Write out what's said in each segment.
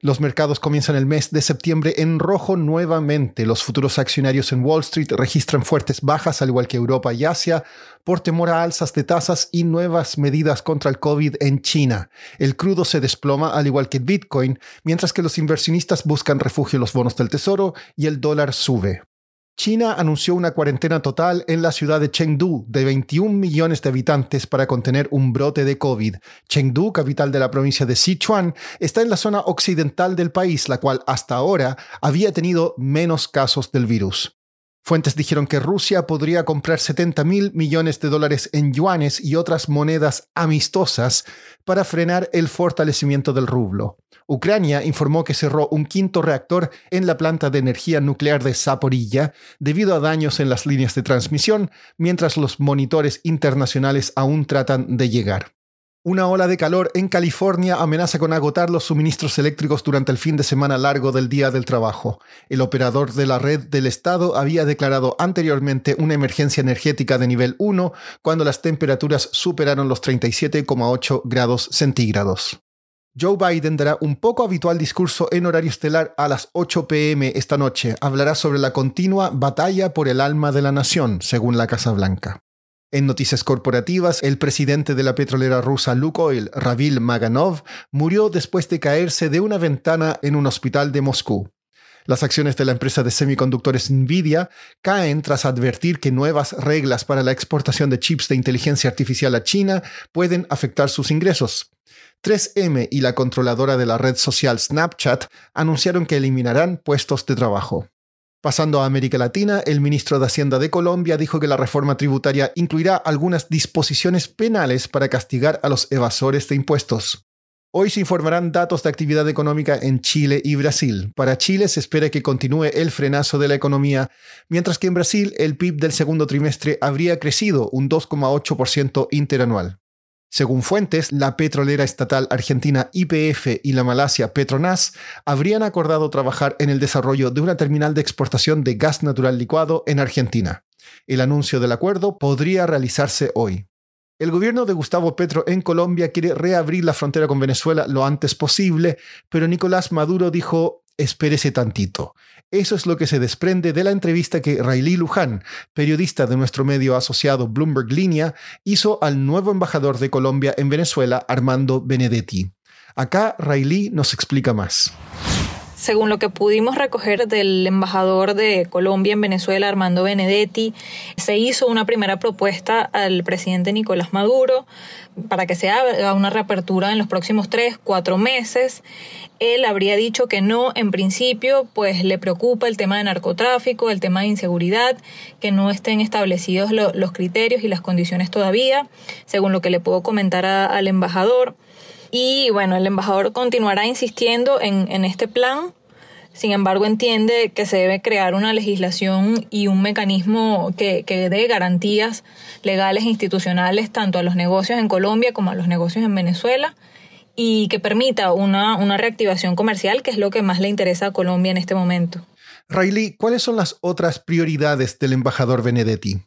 Los mercados comienzan el mes de septiembre en rojo nuevamente. Los futuros accionarios en Wall Street registran fuertes bajas, al igual que Europa y Asia, por temor a alzas de tasas y nuevas medidas contra el COVID en China. El crudo se desploma, al igual que Bitcoin, mientras que los inversionistas buscan refugio en los bonos del tesoro y el dólar sube. China anunció una cuarentena total en la ciudad de Chengdu de 21 millones de habitantes para contener un brote de COVID. Chengdu, capital de la provincia de Sichuan, está en la zona occidental del país, la cual hasta ahora había tenido menos casos del virus. Fuentes dijeron que Rusia podría comprar 70 mil millones de dólares en yuanes y otras monedas amistosas para frenar el fortalecimiento del rublo. Ucrania informó que cerró un quinto reactor en la planta de energía nuclear de Zaporilla debido a daños en las líneas de transmisión, mientras los monitores internacionales aún tratan de llegar. Una ola de calor en California amenaza con agotar los suministros eléctricos durante el fin de semana largo del Día del Trabajo. El operador de la red del estado había declarado anteriormente una emergencia energética de nivel 1 cuando las temperaturas superaron los 37,8 grados centígrados. Joe Biden dará un poco habitual discurso en horario estelar a las 8 pm esta noche. Hablará sobre la continua batalla por el alma de la nación, según la Casa Blanca. En noticias corporativas, el presidente de la petrolera rusa Lukoil, Ravil Maganov, murió después de caerse de una ventana en un hospital de Moscú. Las acciones de la empresa de semiconductores Nvidia caen tras advertir que nuevas reglas para la exportación de chips de inteligencia artificial a China pueden afectar sus ingresos. 3M y la controladora de la red social Snapchat anunciaron que eliminarán puestos de trabajo. Pasando a América Latina, el ministro de Hacienda de Colombia dijo que la reforma tributaria incluirá algunas disposiciones penales para castigar a los evasores de impuestos. Hoy se informarán datos de actividad económica en Chile y Brasil. Para Chile se espera que continúe el frenazo de la economía, mientras que en Brasil el PIB del segundo trimestre habría crecido un 2,8% interanual. Según fuentes, la petrolera estatal argentina YPF y la Malasia Petronas habrían acordado trabajar en el desarrollo de una terminal de exportación de gas natural licuado en Argentina. El anuncio del acuerdo podría realizarse hoy. El gobierno de Gustavo Petro en Colombia quiere reabrir la frontera con Venezuela lo antes posible, pero Nicolás Maduro dijo espérese tantito. Eso es lo que se desprende de la entrevista que Riley Luján, periodista de nuestro medio asociado Bloomberg Línea, hizo al nuevo embajador de Colombia en Venezuela, Armando Benedetti. Acá Riley nos explica más. Según lo que pudimos recoger del embajador de Colombia en Venezuela, Armando Benedetti, se hizo una primera propuesta al presidente Nicolás Maduro para que se haga una reapertura en los próximos tres, cuatro meses. Él habría dicho que no, en principio, pues le preocupa el tema de narcotráfico, el tema de inseguridad, que no estén establecidos los criterios y las condiciones todavía, según lo que le puedo comentar al embajador. Y bueno, el embajador continuará insistiendo en, este plan. Sin embargo, entiende que se debe crear una legislación y un mecanismo que, que dé garantías legales e institucionales tanto a los negocios en Colombia como a los negocios en Venezuela y que permita una, una reactivación comercial, que es lo que más le interesa a Colombia en este momento. Riley, ¿cuáles son las otras prioridades del embajador Benedetti?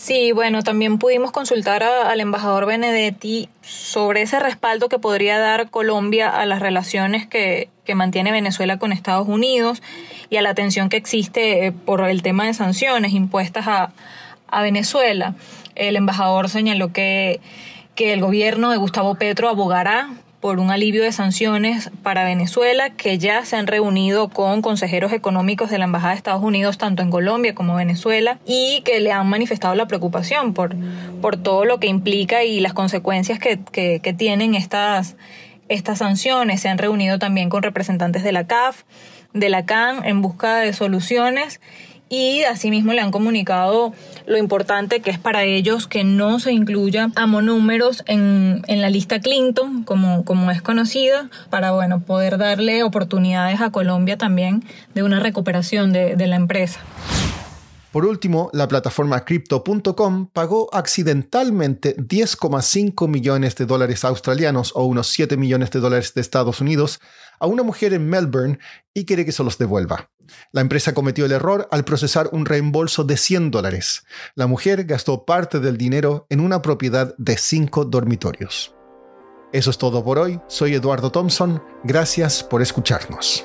Sí, bueno, también pudimos consultar al embajador Benedetti sobre ese respaldo que podría dar Colombia a las relaciones que, que mantiene Venezuela con Estados Unidos y a la tensión que existe eh, por el tema de sanciones impuestas a, a Venezuela. El embajador señaló que, que el gobierno de Gustavo Petro abogará por un alivio de sanciones para Venezuela, que ya se han reunido con consejeros económicos de la Embajada de Estados Unidos, tanto en Colombia como Venezuela, y que le han manifestado la preocupación por, por todo lo que implica y las consecuencias que, que, que tienen estas, estas sanciones. Se han reunido también con representantes de la CAF, de la CAN, en busca de soluciones y asimismo le han comunicado lo importante que es para ellos que no se incluya a monúmeros en, en la lista Clinton, como, como es conocida, para bueno, poder darle oportunidades a Colombia también de una recuperación de, de la empresa. Por último, la plataforma Crypto.com pagó accidentalmente 10,5 millones de dólares australianos o unos 7 millones de dólares de Estados Unidos a una mujer en Melbourne y quiere que se los devuelva. La empresa cometió el error al procesar un reembolso de 100 dólares. La mujer gastó parte del dinero en una propiedad de 5 dormitorios. Eso es todo por hoy. Soy Eduardo Thompson. Gracias por escucharnos.